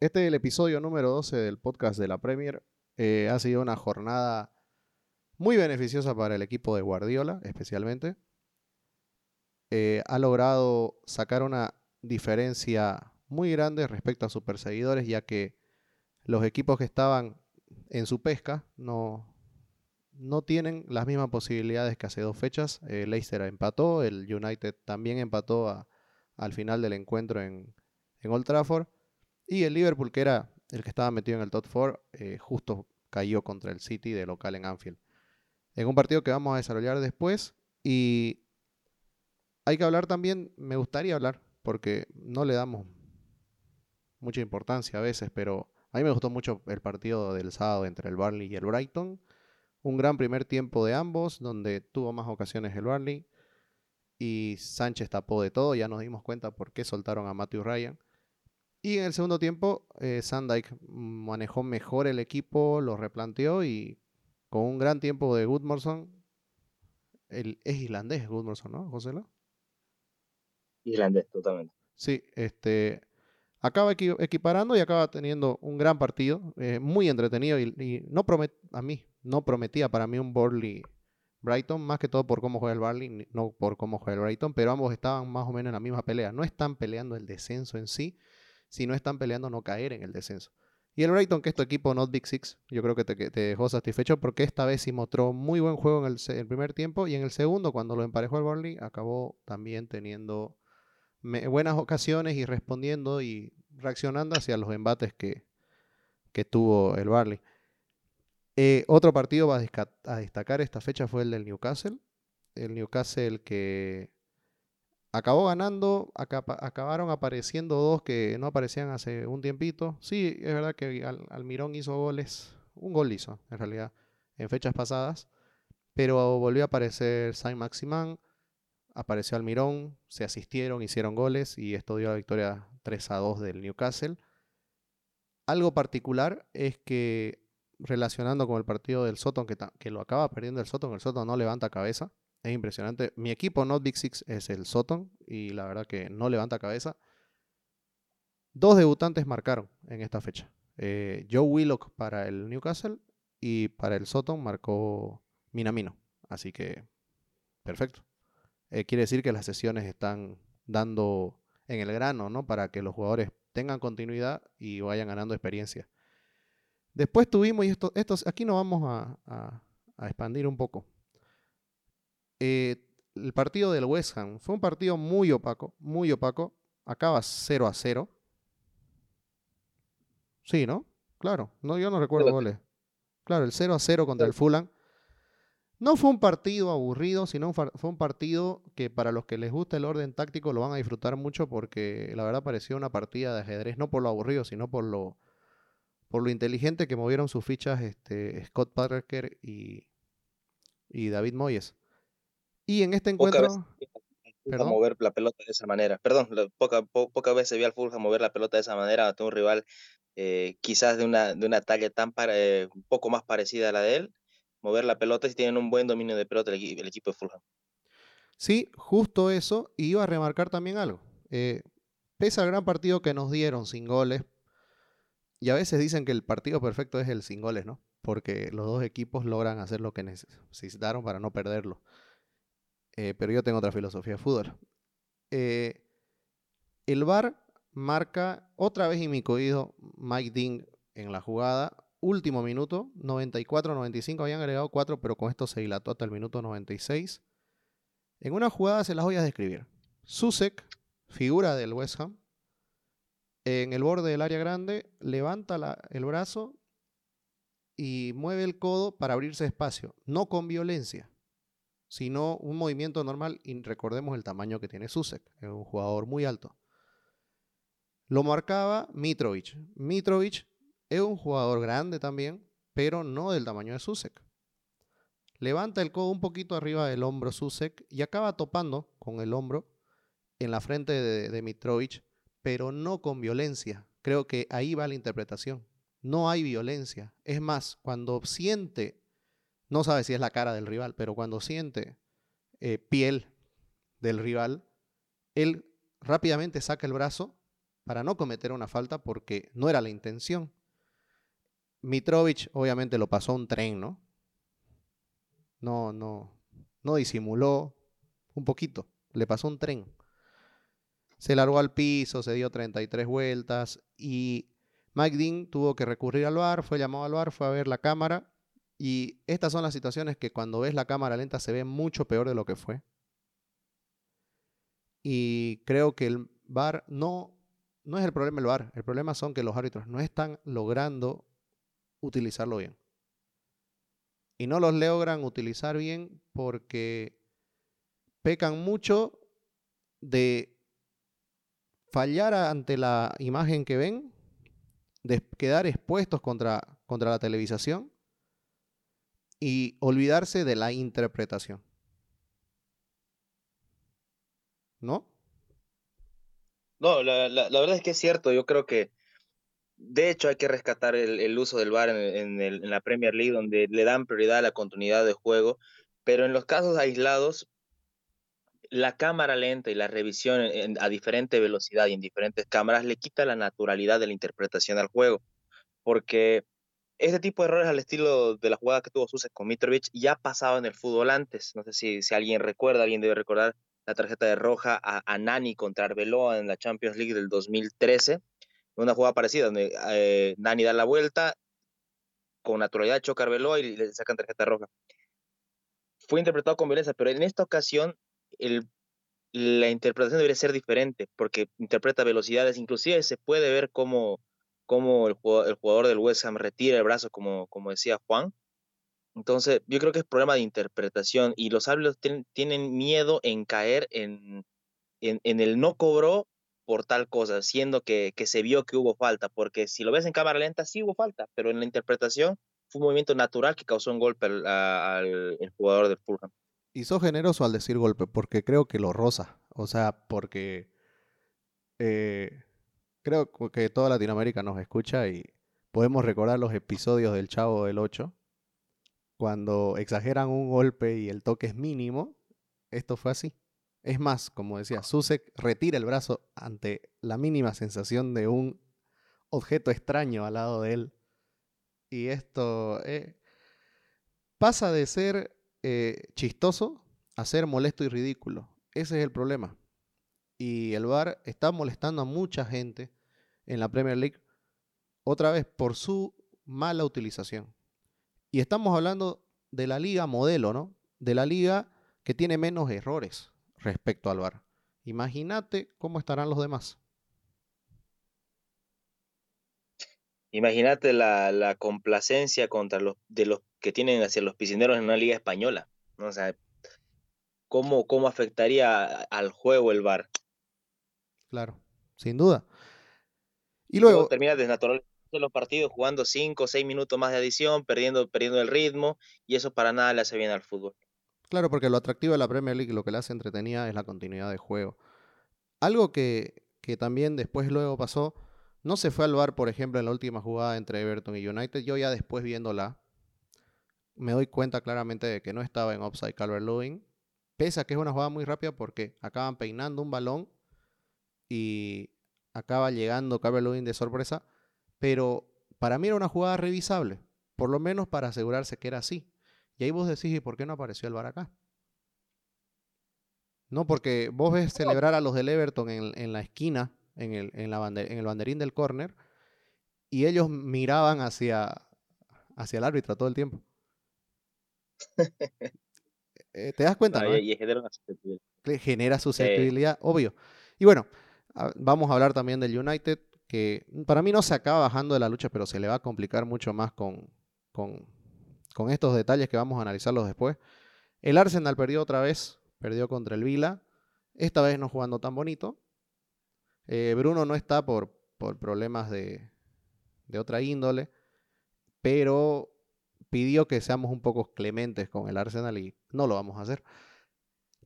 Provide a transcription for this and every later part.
Este es el episodio número 12 del podcast de la Premier. Eh, ha sido una jornada muy beneficiosa para el equipo de Guardiola, especialmente. Eh, ha logrado sacar una diferencia muy grande respecto a sus perseguidores, ya que los equipos que estaban en su pesca no, no tienen las mismas posibilidades que hace dos fechas. Leicester empató, el United también empató al final del encuentro en, en, Old Trafford. Y el Liverpool, que era el que estaba metido en el top 4, eh, justo cayó contra el City de local en Anfield. En un partido que vamos a desarrollar después. Y hay que hablar también, me gustaría hablar, porque no le damos mucha importancia a veces, pero a mí me gustó mucho el partido del sábado entre el Barley y el Brighton. Un gran primer tiempo de ambos, donde tuvo más ocasiones el Barley. Y Sánchez tapó de todo, ya nos dimos cuenta por qué soltaron a Matthew Ryan. Y en el segundo tiempo, eh, manejó mejor el equipo, lo replanteó y con un gran tiempo de Goodmorson. El, es islandés Goodmorson, ¿no, José? Islandés, totalmente. Sí, este, acaba equiparando y acaba teniendo un gran partido, eh, muy entretenido y, no promet, a mí no prometía para mí un Borley Brighton, más que todo por cómo juega el Barley, no por cómo juega el Brighton, pero ambos estaban más o menos en la misma pelea. No están peleando el descenso en sí, sino están peleando no caer en el descenso. Y el Brighton, que es tu equipo Not Big Six, yo creo que te, dejó satisfecho porque esta vez sí mostró muy buen juego en el, primer tiempo y en el segundo, cuando lo emparejó el Burnley, acabó también teniendo buenas ocasiones y respondiendo y reaccionando hacia los embates que, que tuvo el Barley. Eh, otro partido va a, destacar esta fecha fue el del Newcastle. El Newcastle que acabó ganando, acabaron apareciendo dos que no aparecían hace un tiempito. Sí, es verdad que Almirón hizo goles, un gol hizo en realidad en fechas pasadas, pero volvió a aparecer Saint Maximan, apareció Almirón, se asistieron, hicieron goles y esto dio la victoria 3 a 2 del Newcastle. Algo particular es que relacionando con el partido del Soton, que, que lo acaba perdiendo el Soton, el Soton no levanta cabeza. Es impresionante. Mi equipo, Not Big Six, es el Soton y la verdad que no levanta cabeza. Dos debutantes marcaron en esta fecha. Eh, Joe Willock para el Newcastle y para el Soton marcó Minamino. Así que, perfecto. Eh, quiere decir que las sesiones están dando en el grano, ¿no? Para que los jugadores tengan continuidad y vayan ganando experiencia. Después tuvimos, y esto, aquí nos vamos a, expandir un poco. Eh, el partido del West Ham fue un partido muy opaco, muy opaco. Acaba 0 a 0. Sí, ¿no? Claro, no, yo no recuerdo goles. Claro, el 0 a 0 contra el Fulham. No fue un partido aburrido, sino fue un partido que para los que les gusta el orden táctico lo van a disfrutar mucho porque la verdad pareció una partida de ajedrez, no por lo aburrido, sino por lo, por lo inteligente que movieron sus fichas este, Scott Parker y, y David Moyes. Y en este encuentro... a mover la pelota de esa manera. Perdón, pocas poca veces vi al Fulham mover la pelota de esa manera ante un rival eh, quizás de una, de una talla tan para, eh, un poco más parecida a la de él mover la pelota si tienen un buen dominio de pelota el, equipo de Fulham. Sí, justo eso. Y iba a remarcar también algo. Eh, pese al gran partido que nos dieron sin goles, y a veces dicen que el partido perfecto es el sin goles, ¿no? Porque los dos equipos logran hacer lo que necesitaron para no perderlo. Eh, pero yo tengo otra filosofía de fútbol. Eh, el VAR marca otra vez y mi coído Mike Ding en la jugada último minuto, 94-95, habían agregado 4, pero con esto se dilató hasta el minuto 96. En una jugada se las voy a describir. Susek, figura del West Ham, en el borde del área grande, levanta el brazo y mueve el codo para abrirse espacio, no con violencia, sino un movimiento normal y recordemos el tamaño que tiene Susek, es un jugador muy alto. Lo marcaba Mitrovic. Mitrovic es un jugador grande también, pero no del tamaño de Susek. Levanta el codo un poquito arriba del hombro Susek y acaba topando con el hombro en la frente de, de Mitrovic, pero no con violencia. Creo que ahí va la interpretación. No hay violencia. Es más, cuando siente, no sabe si es la cara del rival, pero cuando siente eh, piel del rival, él rápidamente saca el brazo para no cometer una falta porque no era la intención. Mitrovic obviamente lo pasó un tren, ¿no? No, no, no disimuló un poquito, le pasó un tren. Se largó al piso, se dio 33 vueltas y Mike Dean tuvo que recurrir al bar, fue llamado al bar, fue a ver la cámara y estas son las situaciones que cuando ves la cámara lenta se ve mucho peor de lo que fue. Y creo que el bar no, no es el problema el bar, el problema son que los árbitros no están logrando utilizarlo bien. Y no los logran utilizar bien porque pecan mucho de fallar ante la imagen que ven, de quedar expuestos contra, contra la televisación y olvidarse de la interpretación. ¿No? No, la, verdad es que es cierto. Yo creo que, de hecho, hay que rescatar el, uso del VAR en, la Premier League, donde le dan prioridad a la continuidad de juego. Pero en los casos aislados, la cámara lenta y la revisión a diferente velocidad y en diferentes cámaras le quita la naturalidad de la interpretación al juego. Porque este tipo de errores al estilo de la jugada que tuvo Susek con Mitrovic ya pasaba en el fútbol antes. No sé si, si alguien recuerda, alguien debe recordar la tarjeta de roja a, Nani contra Arbeloa en la Champions League del 2013. Una jugada parecida donde eh, Nani da la vuelta, con naturalidad choca a Arbeloa y le sacan tarjeta roja. Fue interpretado con violencia, pero en esta ocasión la interpretación debería ser diferente porque interpreta velocidades, inclusive se puede ver cómo cómo el jugador, del West Ham retira el brazo, como, como decía Juan. Entonces, yo creo que es problema de interpretación y los árbitros tienen miedo en caer en, en, el no cobró por tal cosa, siendo que, que, se vio que hubo falta, porque si lo ves en cámara lenta, sí hubo falta, pero en la interpretación fue un movimiento natural que causó un golpe al, jugador del Fulham. Y sos generoso al decir golpe, porque creo que lo rosa, o sea, porque eh, creo que toda Latinoamérica nos escucha y podemos recordar los episodios del Chavo del 8, cuando exageran un golpe y el toque es mínimo, esto fue así. Es más, como decía, Susek retira el brazo ante la mínima sensación de un objeto extraño al lado de él. Y esto eh, pasa de ser eh, chistoso a ser molesto y ridículo. Ese es el problema y el VAR está molestando a mucha gente en la Premier League, otra vez por su mala utilización. Y estamos hablando de la liga modelo, ¿no? De la liga que tiene menos errores respecto al VAR. Imagínate cómo estarán los demás. Imagínate la, complacencia contra los de los que tienen hacia los piscineros en una liga española. O sea, ¿cómo, cómo afectaría al juego el VAR? Claro, sin duda. Y luego... termina desnaturalizando los partidos jugando 5 o 6 minutos más de adición, perdiendo, perdiendo el ritmo, y eso para nada le hace bien al fútbol. Claro, porque lo atractivo de la Premier League, lo que le hace entretenida es la continuidad de juego. Algo que, que también después luego pasó, no se fue al bar, por ejemplo, en la última jugada entre Everton y United. Yo ya después viéndola, me doy cuenta claramente de que no estaba en offside Calvert Lewin, pese a que es una jugada muy rápida porque acaban peinando un balón y acaba llegando Calvert Lewin de sorpresa, pero para mí era una jugada revisable, por lo menos para asegurarse que era así. Y ahí vos decís, ¿y por qué no apareció el VAR acá? No, porque vos ves celebrar a los del Everton en, la esquina, en el, en, la en el banderín del córner, y ellos miraban hacia, hacia el árbitro todo el tiempo. Eh, ¿Te das cuenta? ¿no? Y genera, genera susceptibilidad, obvio. Y bueno, Vamos a hablar también del United, que para mí no se acaba bajando de la lucha, pero se le va a complicar mucho más con, con, estos detalles que vamos a analizarlos después. El Arsenal perdió otra vez, perdió contra el Vila, esta vez no jugando tan bonito. Eh, Bruno no está por, por problemas de, de otra índole, pero pidió que seamos un poco clementes con el Arsenal y no lo vamos a hacer.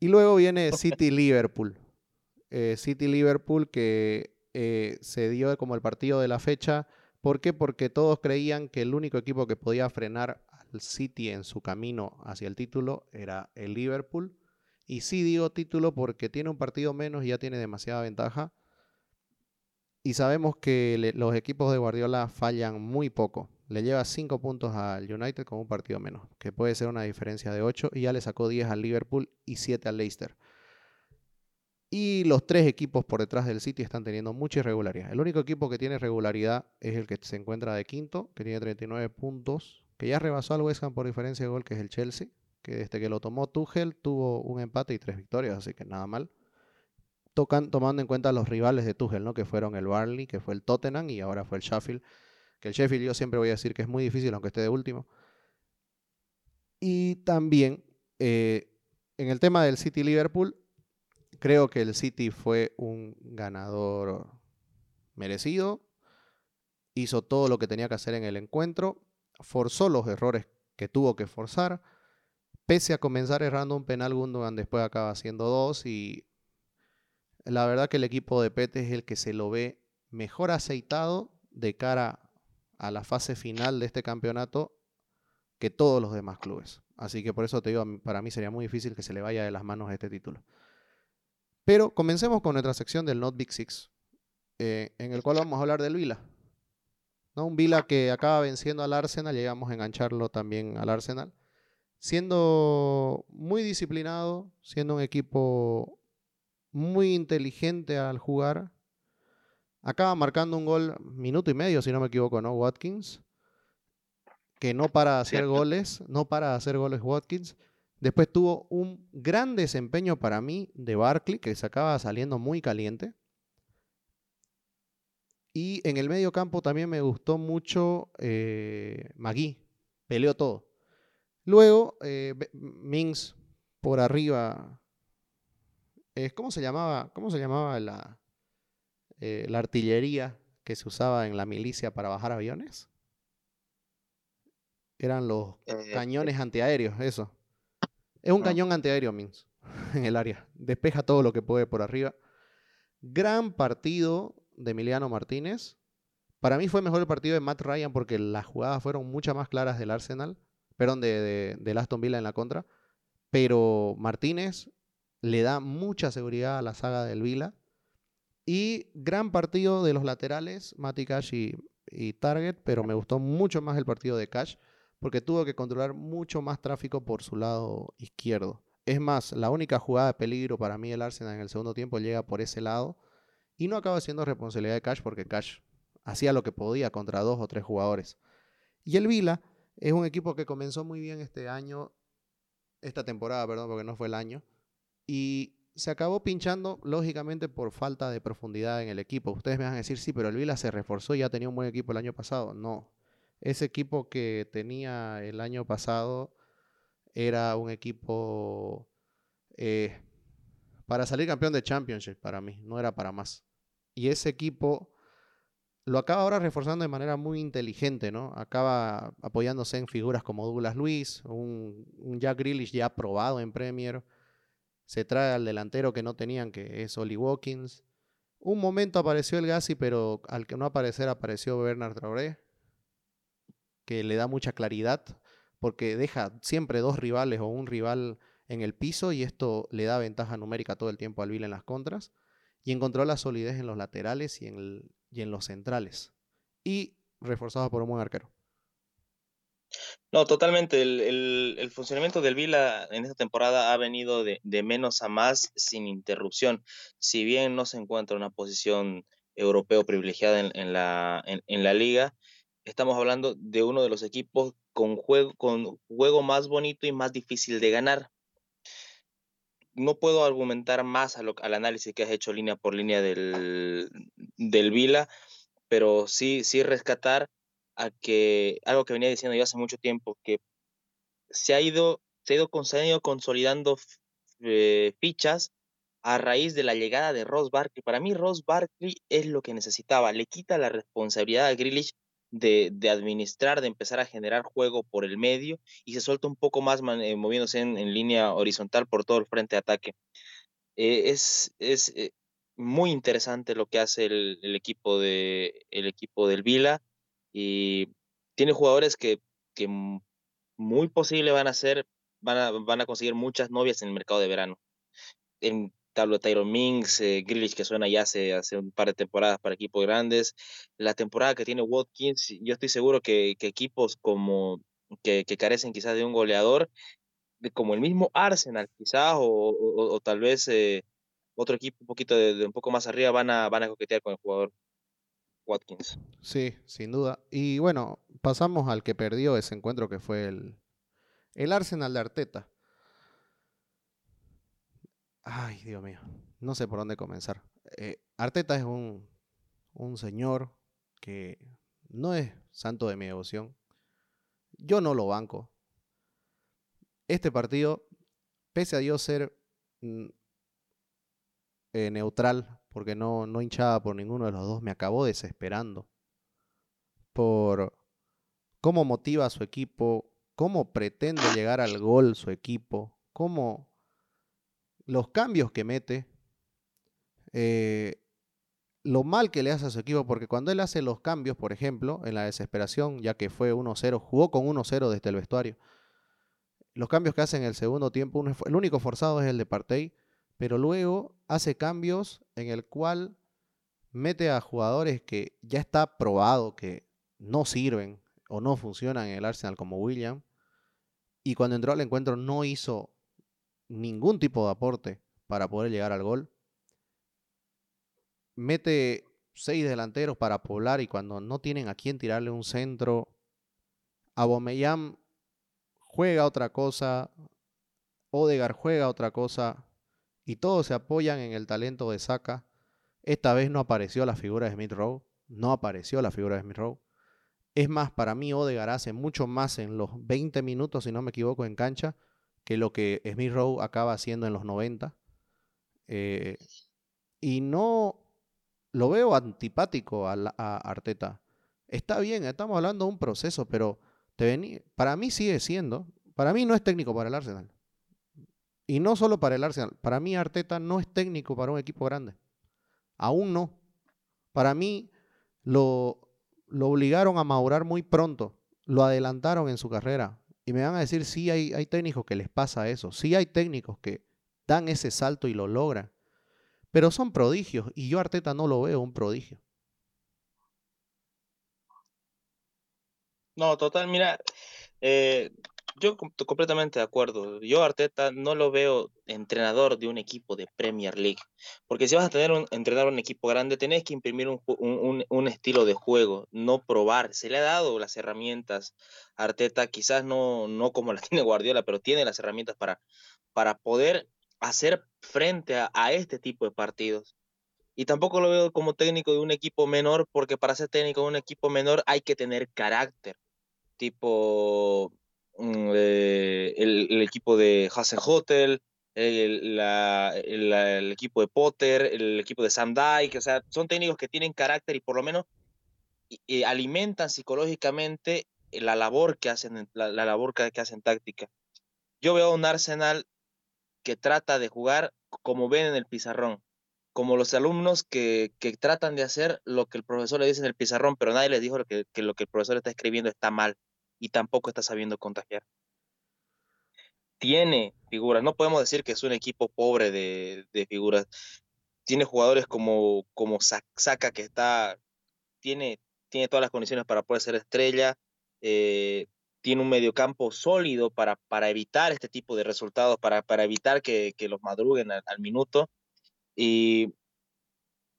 Y luego viene City Liverpool. Eh, City Liverpool que eh, se dio como el partido de la fecha. ¿Por qué? Porque todos creían que el único equipo que podía frenar al City en su camino hacia el título era el Liverpool. Y sí digo título porque tiene un partido menos y ya tiene demasiada ventaja. Y sabemos que los equipos de Guardiola fallan muy poco. Le lleva 5 puntos al United con un partido menos, que puede ser una diferencia de 8, y ya le sacó 10 al Liverpool y 7 al Leicester. Y los tres equipos por detrás del City están teniendo mucha irregularidad. El único equipo que tiene regularidad es el que se encuentra de quinto, que tiene 39 puntos, que ya rebasó al West Ham por diferencia de gol, que es el Chelsea, que desde que lo tomó Tuchel tuvo un empate y tres victorias, así que nada mal. Tocan, tomando en cuenta los rivales de Tuchel, ¿no? que fueron el Barley, que fue el Tottenham y ahora fue el Sheffield. Que el Sheffield yo siempre voy a decir que es muy difícil, aunque esté de último. Y también eh, en el tema del City Liverpool, Creo que el City fue un ganador merecido. Hizo todo lo que tenía que hacer en el encuentro. Forzó los errores que tuvo que forzar. Pese a comenzar errando un penal, Gundogan después acaba haciendo dos. Y la verdad que el equipo de Pete es el que se lo ve mejor aceitado de cara a la fase final de este campeonato que todos los demás clubes. Así que por eso te digo, para mí sería muy difícil que se le vaya de las manos este título. Pero comencemos con nuestra sección del Not Big Six, eh, en el cual vamos a hablar del Vila. ¿no? Un Vila que acaba venciendo al Arsenal, llegamos a engancharlo también al Arsenal, siendo muy disciplinado, siendo un equipo muy inteligente al jugar. Acaba marcando un gol minuto y medio, si no me equivoco, ¿no? Watkins. Que no para hacer goles, no para hacer goles Watkins. Después tuvo un gran desempeño para mí de Barkley, que se acaba saliendo muy caliente. Y en el medio campo también me gustó mucho eh, Magui, peleó todo. Luego, eh, Mings por arriba. ¿Cómo se llamaba, cómo se llamaba la, eh, la artillería que se usaba en la milicia para bajar aviones? Eran los cañones antiaéreos, eso. Es un cañón antiaéreo, Mins, en el área. Despeja todo lo que puede por arriba. Gran partido de Emiliano Martínez. Para mí fue mejor el partido de Matt Ryan porque las jugadas fueron muchas más claras del Arsenal, perdón, de, de, Aston Villa en la contra. Pero Martínez le da mucha seguridad a la saga del Villa. Y gran partido de los laterales, Mati Cash y, y Target, pero me gustó mucho más el partido de Cash porque tuvo que controlar mucho más tráfico por su lado izquierdo. Es más, la única jugada de peligro para mí el Arsenal en el segundo tiempo llega por ese lado y no acaba siendo responsabilidad de Cash porque Cash hacía lo que podía contra dos o tres jugadores. Y el Vila es un equipo que comenzó muy bien este año, esta temporada, perdón, porque no fue el año, y se acabó pinchando lógicamente por falta de profundidad en el equipo. Ustedes me van a decir, sí, pero el Vila se reforzó y ya tenía un buen equipo el año pasado. No, ese equipo que tenía el año pasado era un equipo eh, para salir campeón de Championship para mí, no era para más. Y ese equipo lo acaba ahora reforzando de manera muy inteligente, ¿no? Acaba apoyándose en figuras como Douglas Luis, un, Jack Grealish ya probado en Premier. Se trae al delantero que no tenían, que es Oli Watkins. Un momento apareció el Gassi, pero al que no aparecer apareció Bernard Traoré que le da mucha claridad porque deja siempre dos rivales o un rival en el piso y esto le da ventaja numérica todo el tiempo al Vila en las contras y encontró la solidez en los laterales y en, y en los centrales y reforzado por un buen arquero. No, totalmente. El, funcionamiento del Vila en esta temporada ha venido de, menos a más sin interrupción. Si bien no se encuentra una posición europeo privilegiada en, la, en la liga, estamos hablando de uno de los equipos con juego, con juego más bonito y más difícil de ganar. No puedo argumentar más al análisis que has hecho línea por línea del, del Vila, pero sí, sí rescatar a que algo que venía diciendo yo hace mucho tiempo, que se ha ido, se ha ido, consolidando eh, fichas a raíz de la llegada de Ross Barkley. Para mí, Ross Barkley es lo que necesitaba. Le quita la responsabilidad a Grealish de, administrar, de empezar a generar juego por el medio y se suelta un poco más eh, moviéndose en, línea horizontal por todo el frente de ataque. Eh, es es eh, muy interesante lo que hace el, equipo, de, el equipo del Vila y tiene jugadores que, que muy posible van a ser, van a, van a conseguir muchas novias en el mercado de verano. Te hablo de Tyron Minks, eh, que suena ya hace, hace un par de temporadas para equipos grandes. La temporada que tiene Watkins, yo estoy seguro que, equipos como que, que, carecen quizás de un goleador, como el mismo Arsenal quizás, o, o, tal vez eh, otro equipo un poquito de, un poco más arriba van a, van a coquetear con el jugador Watkins. Sí, sin duda. Y bueno, pasamos al que perdió ese encuentro que fue el, el Arsenal de Arteta. Ay, Dios mío, no sé por dónde comenzar. Eh, Arteta es un, un señor que no es santo de mi devoción. Yo no lo banco. Este partido, pese a Dios ser mm, eh, neutral, porque no, no hinchaba por ninguno de los dos, me acabó desesperando por cómo motiva a su equipo, cómo pretende llegar al gol su equipo, cómo los cambios que mete, eh, lo mal que le hace a su equipo, porque cuando él hace los cambios, por ejemplo, en la desesperación, ya que fue 1-0, jugó con 1-0 desde el vestuario. Los cambios que hace en el segundo tiempo, el único forzado es el de Partey, pero luego hace cambios en el cual mete a jugadores que ya está probado que no sirven o no funcionan en el Arsenal como William. Y cuando entró al encuentro no hizo ningún tipo de aporte para poder llegar al gol. Mete seis delanteros para poblar y cuando no tienen a quién tirarle un centro, Abomeyam juega otra cosa, Odegar juega otra cosa y todos se apoyan en el talento de Saka. Esta vez no apareció la figura de Smith Rowe, no apareció la figura de Smith Rowe. Es más, para mí Odegar hace mucho más en los 20 minutos, si no me equivoco, en cancha, que lo que Smith Rowe acaba haciendo en los 90. Eh, y no lo veo antipático a, Arteta. Está bien, estamos hablando de un proceso, pero te para mí sigue siendo, para mí no es técnico para el Arsenal. Y no solo para el Arsenal, para mí Arteta no es técnico para un equipo grande. Aún no. Para mí lo, lo obligaron a madurar muy pronto, lo adelantaron en su carrera. Y me van a decir, sí, hay, hay técnicos que les pasa eso, sí hay técnicos que dan ese salto y lo logran, pero son prodigios y yo Arteta no lo veo un prodigio. No, total, mira, eh, yo completamente de acuerdo. Yo Arteta no lo veo entrenador de un equipo de Premier League, porque si vas a tener un, entrenar un equipo grande, tenés que imprimir un, un, un, estilo de juego, no probar. Se le ha dado las herramientas a Arteta, quizás no, no como las tiene Guardiola, pero tiene las herramientas para, para poder hacer frente a, a este tipo de partidos. Y tampoco lo veo como técnico de un equipo menor, porque para ser técnico de un equipo menor hay que tener carácter. Tipo, eh, el, equipo de Hasenhotel, el, el, equipo de Potter, el equipo de Sam Dyke, o sea, son técnicos que tienen carácter y por lo menos alimentan psicológicamente la labor que hacen, la, labor que, hacen táctica. Yo veo un Arsenal que trata de jugar como ven en el pizarrón, como los alumnos que, tratan de hacer lo que el profesor le dice en el pizarrón, pero nadie les dijo que lo que el profesor está escribiendo está mal y tampoco está sabiendo contagiar. Tiene figuras, no podemos decir que es un equipo pobre de, figuras. Tiene jugadores como, como Saka, que está, tiene, tiene todas las condiciones para poder ser estrella. Eh, tiene un mediocampo sólido para, para evitar este tipo de resultados, para, para evitar que, que los madruguen al, minuto. Y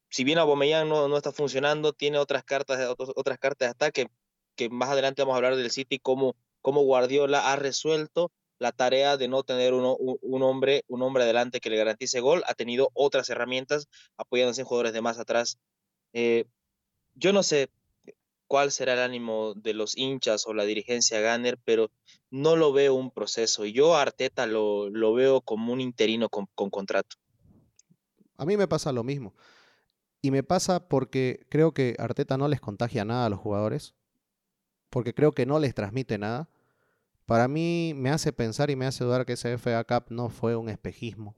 si bien Aubameyang no, no está funcionando, tiene otras cartas, otras cartas de ataque que más adelante vamos a hablar del City, cómo, cómo Guardiola ha resuelto la tarea de no tener un, hombre, un hombre adelante que le garantice gol, ha tenido otras herramientas apoyándose en jugadores de más atrás. Eh, yo no sé cuál será el ánimo de los hinchas o la dirigencia Ganner, pero no lo veo un proceso. Yo a Arteta lo, lo veo como un interino con, con contrato. A mí me pasa lo mismo. Y me pasa porque creo que Arteta no les contagia nada a los jugadores porque creo que no les transmite nada. Para mí me hace pensar y me hace dudar que ese FA Cup no fue un espejismo.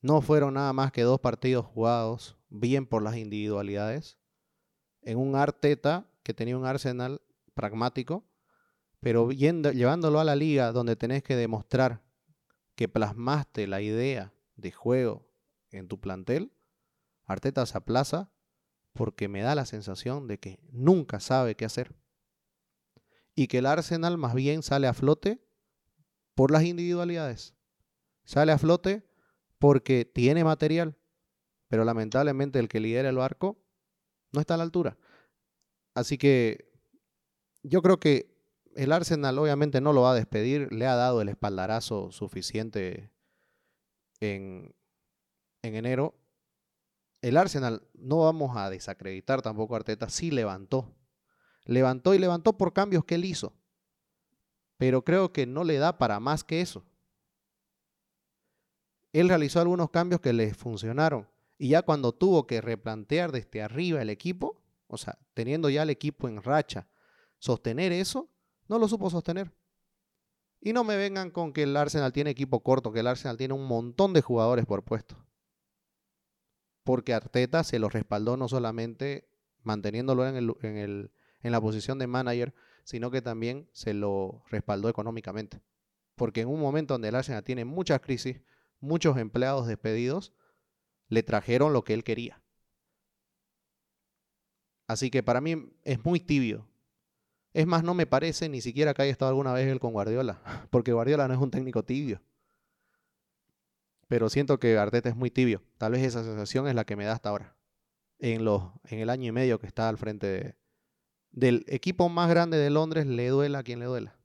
No fueron nada más que dos partidos jugados, bien por las individualidades, en un Arteta que tenía un Arsenal pragmático, pero llevándolo a la liga donde tenés que demostrar que plasmaste la idea de juego en tu plantel, Arteta se aplaza porque me da la sensación de que nunca sabe qué hacer. Y que el Arsenal más bien sale a flote por las individualidades. Sale a flote porque tiene material, pero lamentablemente el que lidera el barco no está a la altura. Así que yo creo que el Arsenal obviamente no lo va a despedir, le ha dado el espaldarazo suficiente en, en enero. El Arsenal, no vamos a desacreditar tampoco a Arteta, sí levantó. Levantó y levantó por cambios que él hizo. Pero creo que no le da para más que eso. Él realizó algunos cambios que le funcionaron. Y ya cuando tuvo que replantear desde arriba el equipo, o sea, teniendo ya el equipo en racha, sostener eso, no lo supo sostener. Y no me vengan con que el Arsenal tiene equipo corto, que el Arsenal tiene un montón de jugadores por puesto. Porque Arteta se lo respaldó no solamente manteniéndolo en, el, en la posición de manager, sino que también se lo respaldó económicamente. Porque en un momento donde el Arsenal tiene muchas crisis, muchos empleados despedidos, le trajeron lo que él quería. Así que para mí es muy tibio es más, no me parece ni siquiera que haya estado alguna vez él con Guardiola, porque Guardiola no es un técnico tibio. Pero siento que Arteta es muy tibio. Tal vez esa sensación es la que me da hasta ahora. En, en el año y medio que está al frente del equipo más grande de Londres, le duela a quien le duela.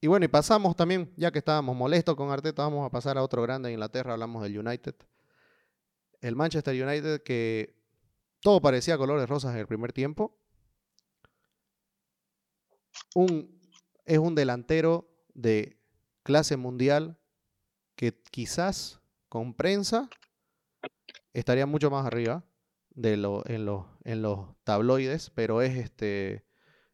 Y bueno, y pasamos también, ya que estábamos molestos con Arteta, vamos a pasar a otro grande de Inglaterra, hablamos del United. El Manchester United que todo parecía colores rosas en el primer tiempo, es un delantero de clase mundial que quizás con prensa estaría mucho más arriba de lo, en, los, en los tabloides, pero es este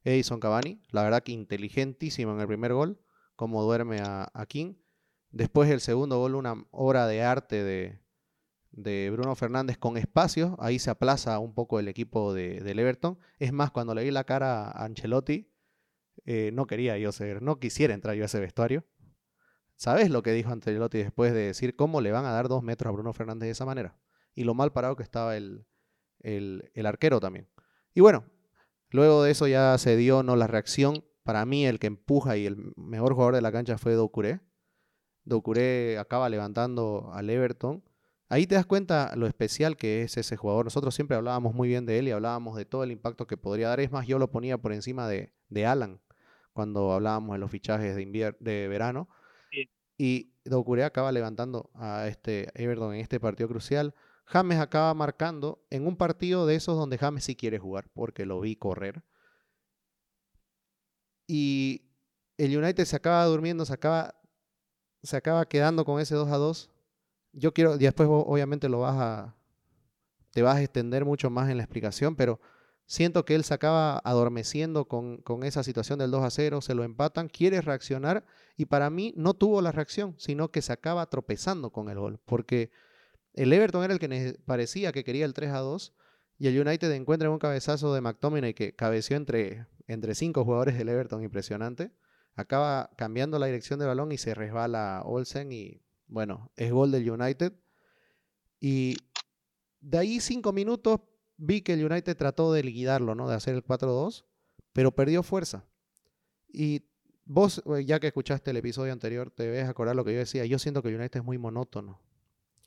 Edison Cavani, la verdad que inteligentísimo en el primer gol, como duerme a, King. Después el segundo gol, una obra de arte de, de Bruno Fernández con espacios, ahí se aplaza un poco el equipo de, del Everton. Es más, cuando le vi la cara a Ancelotti, eh, no quería yo ser, no quisiera entrar yo a ese vestuario. ¿Sabes lo que dijo Ancelotti después de decir cómo le van a dar dos metros a Bruno Fernández de esa manera? Y lo mal parado que estaba el, el, arquero también. Y bueno, luego de eso ya se dio no la reacción. Para mí el que empuja y el mejor jugador de la cancha fue Doucouré. Doucouré acaba levantando al Everton. Ahí te das cuenta lo especial que es ese jugador. Nosotros siempre hablábamos muy bien de él y hablábamos de todo el impacto que podría dar. Es más, yo lo ponía por encima de, de Alan cuando hablábamos de los fichajes de, de verano. Y Doucouré acaba levantando a este Everton en este partido crucial. James acaba marcando en un partido de esos donde James sí quiere jugar, porque lo vi correr. Y el United se acaba durmiendo, se acaba, se acaba quedando con ese 2 a 2. Yo quiero, después obviamente lo vas a, te vas a extender mucho más en la explicación, pero Siento que él se acaba adormeciendo con, esa situación del 2 a 0, se lo empatan, quiere reaccionar y para mí no tuvo la reacción, sino que se acaba tropezando con el gol, porque el Everton era el que parecía que quería el 3 a 2 y el United encuentra un cabezazo de McTominay que cabeció entre, entre cinco jugadores del Everton, impresionante. Acaba cambiando la dirección del balón y se resbala Olsen y bueno, es gol del United. Y de ahí cinco minutos vi que el United trató de liquidarlo, ¿no? De hacer el 4-2, pero perdió fuerza. Y vos, eh, ya que escuchaste el episodio anterior, te ves acordar lo que yo decía. Yo siento que el United es muy monótono,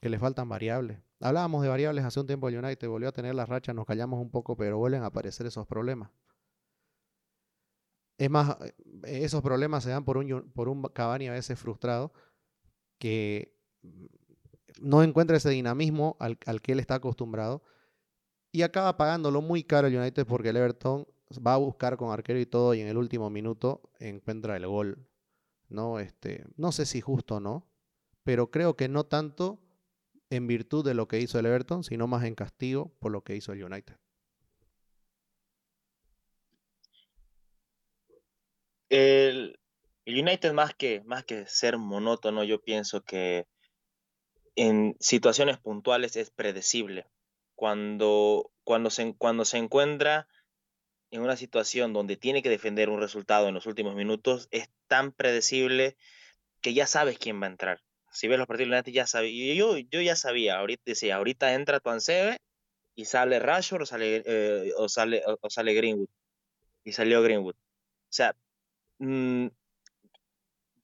que le faltan variables. Hablábamos de variables hace un tiempo el United, volvió a tener la racha, nos callamos un poco, pero vuelven a aparecer esos problemas. Es más, eh, esos problemas se dan por un, por un Cavani a veces frustrado que no encuentra ese dinamismo al, al que él está acostumbrado y acaba pagándolo muy caro el United porque el Everton va a buscar con arquero y todo y en el último minuto encuentra el gol. ¿no? Este, no sé si justo o no, pero creo que no tanto en virtud de lo que hizo el Everton, sino más en castigo por lo que hizo el United. El, United más que, más que ser monótono, yo pienso que en situaciones puntuales es predecible cuando, cuando, se, cuando se encuentra en una situación donde tiene que defender un resultado en los últimos minutos, es tan predecible que ya sabes quién va a entrar. Si ves los partidos United ya sabía, yo, yo ya sabía, ahorita decía, ahorita entra Tuancebe y sale Rashford o sale, eh, o sale, o, sale Greenwood. Y salió Greenwood. O sea, mm,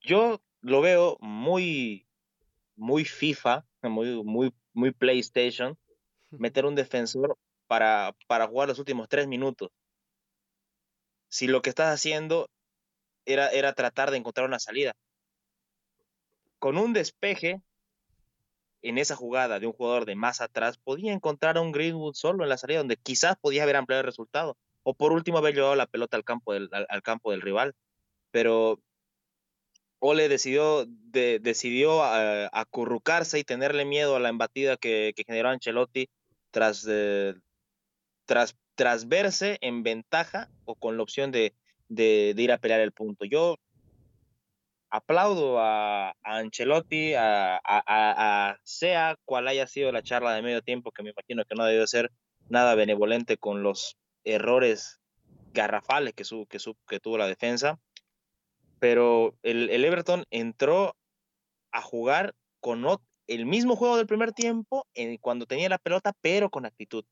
yo lo veo muy, muy FIFA, muy, muy, muy PlayStation, meter un defensor para, para jugar los últimos tres minutos. Si lo que estás haciendo era, era tratar de encontrar una salida. Con un despeje en esa jugada de un jugador de más atrás, podía encontrar a un Greenwood solo en la salida, donde quizás podía haber ampliado el resultado. O por último haber llevado la pelota al campo del, al, campo del rival. Pero Ole decidió, de, decidió uh, acurrucarse y tenerle miedo a la embatida que, generó Ancelotti tras, uh, tras, tras verse en ventaja o con la opción de, de, de ir a pelear el punto. Yo aplaudo a, Ancelotti, a, sea cual haya sido la charla de medio tiempo, que me imagino que no debió ser nada benevolente con los errores garrafales que, su, que, su, que tuvo la defensa. Pero el, Everton entró a jugar con el mismo juego del primer tiempo en, cuando tenía la pelota, pero con actitud.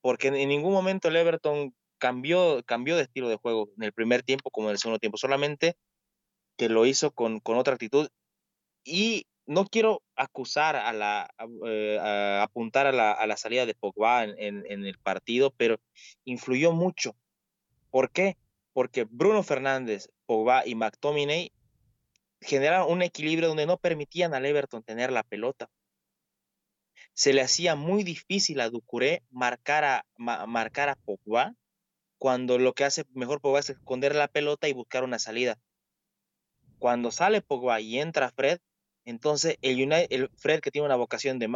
Porque en, ningún momento el Everton cambió, cambió de estilo de juego en el primer tiempo como en el segundo tiempo. Solamente que lo hizo con, con otra actitud. Y no quiero acusar a la, eh, apuntar a la, a la, salida de Pogba en, en, el partido, pero influyó mucho. ¿Por qué? Porque Bruno Fernández, Pogba y McTominay generaron un equilibrio donde no permitían al Everton tener la pelota. Se le hacía muy difícil a Ducuré marcar a, marcar a Pogba cuando lo que hace mejor Pogba es esconder la pelota y buscar una salida. Cuando sale Pogba y entra Fred, entonces el, United, el Fred que tiene una vocación de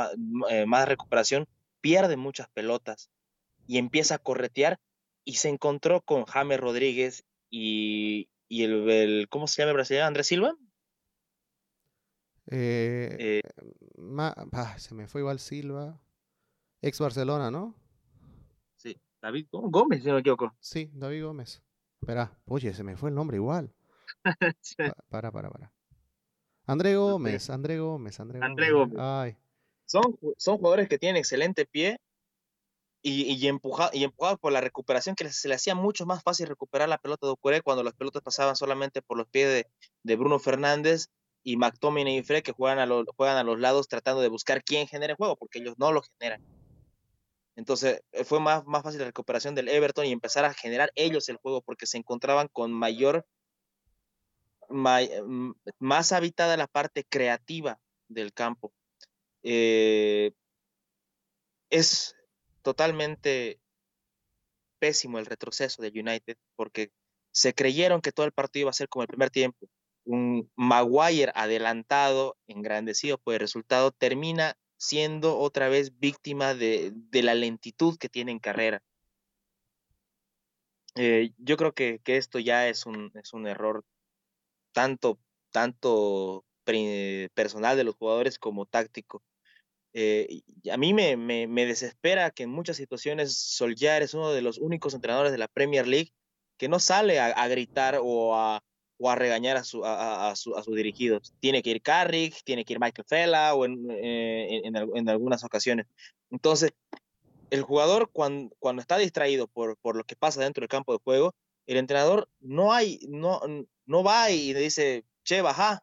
eh, más, recuperación pierde muchas pelotas y empieza a corretear y se encontró con James Rodríguez y, y el, ¿cómo se llama el brasileño? ¿Andrés Silva? Eh, eh, se me fue igual Silva. Ex Barcelona, ¿no? Sí, David Gómez, si no me equivoco. Sí, David Gómez. Espera, oye, se me fue el nombre igual. Para, para, para. André Gómez, André Gómez, André, Gómez. Ay. Son, son jugadores que tienen excelente pie y, y, y empujados por la recuperación, que se le hacía mucho más fácil recuperar la pelota de Ocuré cuando las pelotas pasaban solamente por los pies de, de Bruno Fernández y McTominay y Fred, que juegan a, los, juegan a los lados tratando de buscar quién genere juego, porque ellos no lo generan. Entonces eh, fue más, más fácil la recuperación del Everton y empezar a generar ellos el juego, porque se encontraban con mayor más habitada la parte creativa del campo. Eh, es totalmente pésimo el retroceso de United porque se creyeron que todo el partido iba a ser como el primer tiempo. Un Maguire adelantado, engrandecido por el resultado, termina siendo otra vez víctima de, la lentitud que tiene en carrera. Eh, yo creo que, que, esto ya es un, es un error tanto, tanto personal de los jugadores como táctico. Eh, a mí me, me, desespera que en muchas situaciones Solskjaer es uno de los únicos entrenadores de la Premier League que no sale a, gritar o a, o a regañar a, su, a, sus dirigidos. Tiene que ir Carrick, tiene que ir Michael Fella o en, eh, en, en, algunas ocasiones. Entonces, el jugador cuando, cuando está distraído por, por lo que pasa dentro del campo de juego, el entrenador no hay, no, no va y le dice, che, baja,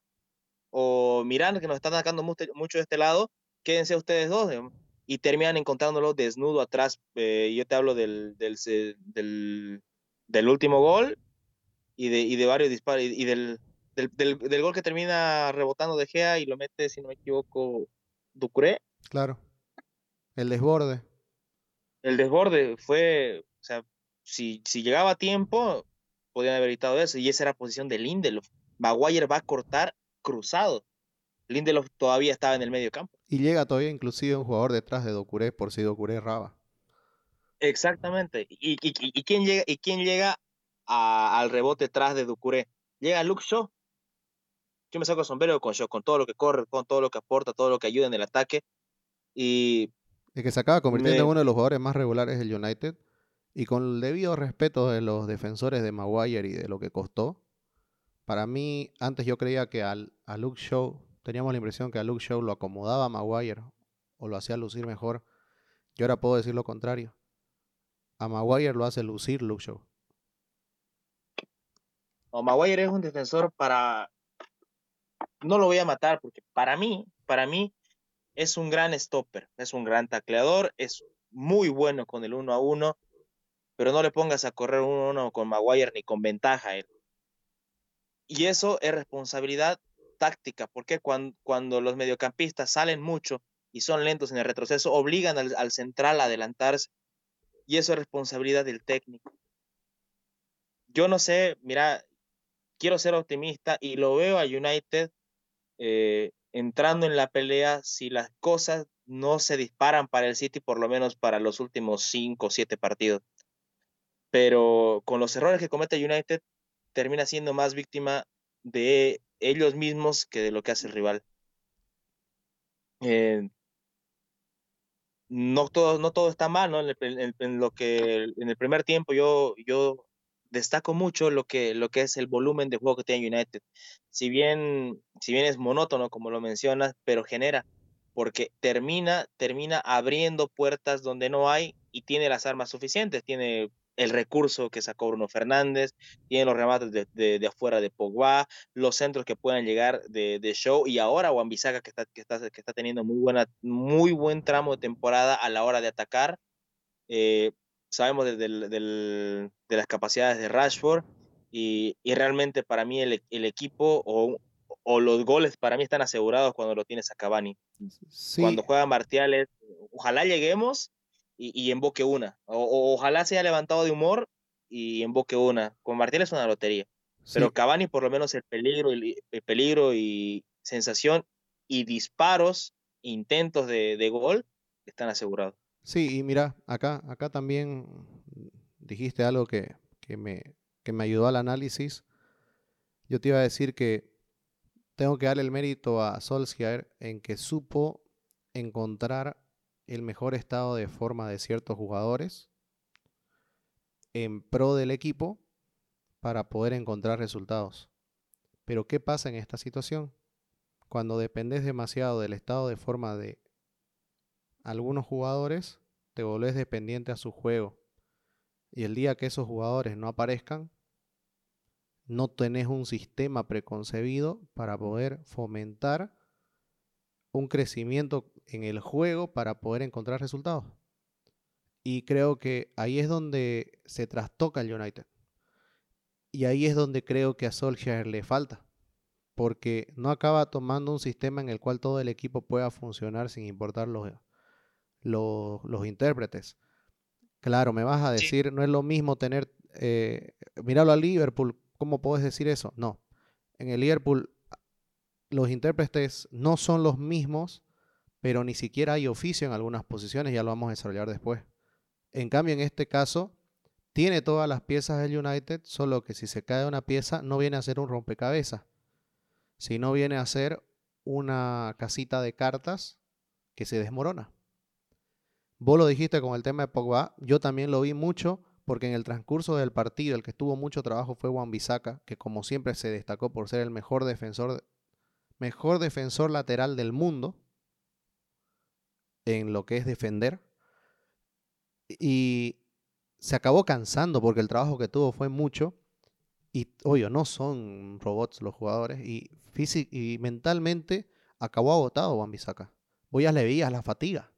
o miran que nos están atacando mucho, de este lado, quédense ustedes dos, y terminan encontrándolo desnudo atrás. Eh, yo te hablo del, del, del, último gol y de, y de varios disparos, y, del, del, del, gol que termina rebotando de Gea y lo mete, si no me equivoco, Ducuré. Claro. El desborde. El desborde fue, o sea, si, si llegaba a tiempo, podían haber evitado eso. Y esa era la posición de Lindelof. Maguire va a cortar cruzado. Lindelof todavía estaba en el medio campo. Y llega todavía inclusive un jugador detrás de Docuré por si Docuré raba. Exactamente. ¿Y, y, quién llega, y quién llega al rebote detrás de Ducuré? Llega Luke Shaw. Yo me saco el sombrero con Shaw, con todo lo que corre, con todo lo que aporta, todo lo que ayuda en el ataque. Y. Es que se acaba convirtiendo en uno de los jugadores más regulares del United. Y con el debido respeto de los defensores de Maguire y de lo que costó, para mí, antes yo creía que al, a Luke Shaw teníamos la impresión que a Luke Show lo acomodaba a Maguire o lo hacía lucir mejor. Yo ahora puedo decir lo contrario. A Maguire lo hace lucir Luke Show. O Maguire es un defensor para. No lo voy a matar porque para mí, para mí, es un gran stopper, es un gran tacleador, es muy bueno con el uno a uno, pero no le pongas a correr uno a uno con Maguire ni con ventaja. Él. Y eso es responsabilidad táctica, porque cuando, cuando los mediocampistas salen mucho y son lentos en el retroceso, obligan al, central a adelantarse. Y eso es responsabilidad del técnico. Yo no sé, mira, quiero ser optimista y lo veo a United eh, entrando en la pelea si las cosas no se disparan para el City, por lo menos para los últimos cinco o siete partidos. Pero con los errores que comete United, termina siendo más víctima de ellos mismos que de lo que hace el rival. Eh, no todo, no todo está mal, ¿no? En, lo que en el primer tiempo yo, yo destaco mucho lo que, lo que es el volumen de juego que tiene United. Si bien, si bien es monótono, como lo mencionas, pero genera, porque termina, termina abriendo puertas donde no hay y tiene las armas suficientes. Tiene el recurso que sacó Bruno Fernández, tiene los remates de, de, afuera de Pogba, los centros que puedan llegar de, de Show y ahora Juan que está, que, está, que está teniendo muy, buena, muy buen tramo de temporada a la hora de atacar. Eh, sabemos de, de, las capacidades de Rashford y, y realmente para mí el, el equipo o, o, los goles para mí están asegurados cuando lo tienes a Cavani. Cuando juega Martiales, ojalá lleguemos y, invoque una. O, ojalá se haya levantado de humor y invoque una. Con Martín es una lotería. Pero Cavani, por lo menos, el peligro, el, peligro y sensación y disparos, intentos de, de, gol, están asegurados. Sí, y mira, acá, acá también dijiste algo que, que, me, que me ayudó al análisis. Yo te iba a decir que tengo que darle el mérito a Solskjaer en que supo encontrar el mejor estado de forma de ciertos jugadores en pro del equipo para poder encontrar resultados. Pero ¿qué pasa en esta situación? Cuando dependes demasiado del estado de forma de algunos jugadores, te volvés dependiente a su juego. Y el día que esos jugadores no aparezcan, no tenés un sistema preconcebido para poder fomentar un crecimiento en el juego para poder encontrar resultados. Y creo que ahí es donde se trastoca el United. Y ahí es donde creo que a Solskjaer le falta. Porque no acaba tomando un sistema en el cual todo el equipo pueda funcionar sin importar los, los, intérpretes. Claro, me vas a decir, no es lo mismo tener, eh, míralo a Liverpool, ¿cómo puedes decir eso? No, en el Liverpool los intérpretes no son los mismos, pero ni siquiera hay oficio en algunas posiciones, ya lo vamos a desarrollar después. En cambio, en este caso, tiene todas las piezas del United, solo que si se cae una pieza, no viene a ser un rompecabezas, sino viene a ser una casita de cartas que se desmorona. Vos lo dijiste con el tema de Pogba, yo también lo vi mucho porque en el transcurso del partido el que tuvo mucho trabajo fue Juan Bisaca, que como siempre se destacó por ser el mejor defensor mejor defensor lateral del mundo en lo que es defender. Y se acabó cansando porque el trabajo que tuvo fue mucho. Y, oye, no son robots los jugadores. Y, y mentalmente acabó agotado Juan Bisaca. Vos ya le veías la fatiga.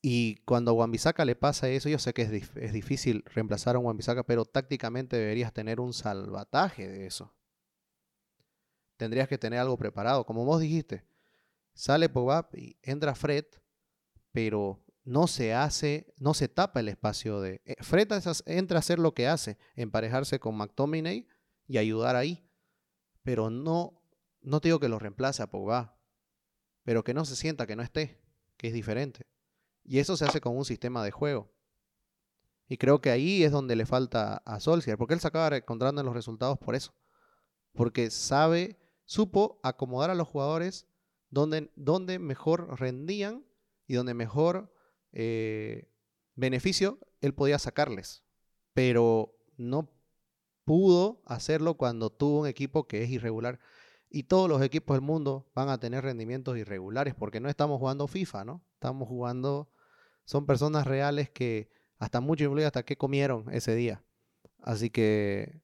Y cuando a Juan le pasa eso, yo sé que es, es difícil reemplazar a Juan Bisaca, pero tácticamente deberías tener un salvataje de eso tendrías que tener algo preparado. Como vos dijiste, sale Pogba y entra Fred, pero no se hace, no se tapa el espacio de... Eh, Fred entra a hacer lo que hace, emparejarse con McTominay y ayudar ahí. Pero no, no te digo que lo reemplace a Pogba, pero que no se sienta que no esté, que es diferente. Y eso se hace con un sistema de juego. Y creo que ahí es donde le falta a Solskjaer, porque él se acaba encontrando en los resultados por eso. Porque sabe supo acomodar a los jugadores donde, donde mejor rendían y donde mejor eh, beneficio él podía sacarles. Pero no pudo hacerlo cuando tuvo un equipo que es irregular. y todos los equipos del mundo van a tener rendimientos irregulares porque no estamos jugando FIFA, ¿no? Estamos jugando, son personas reales que hasta mucho influye hasta qué comieron ese día. Así que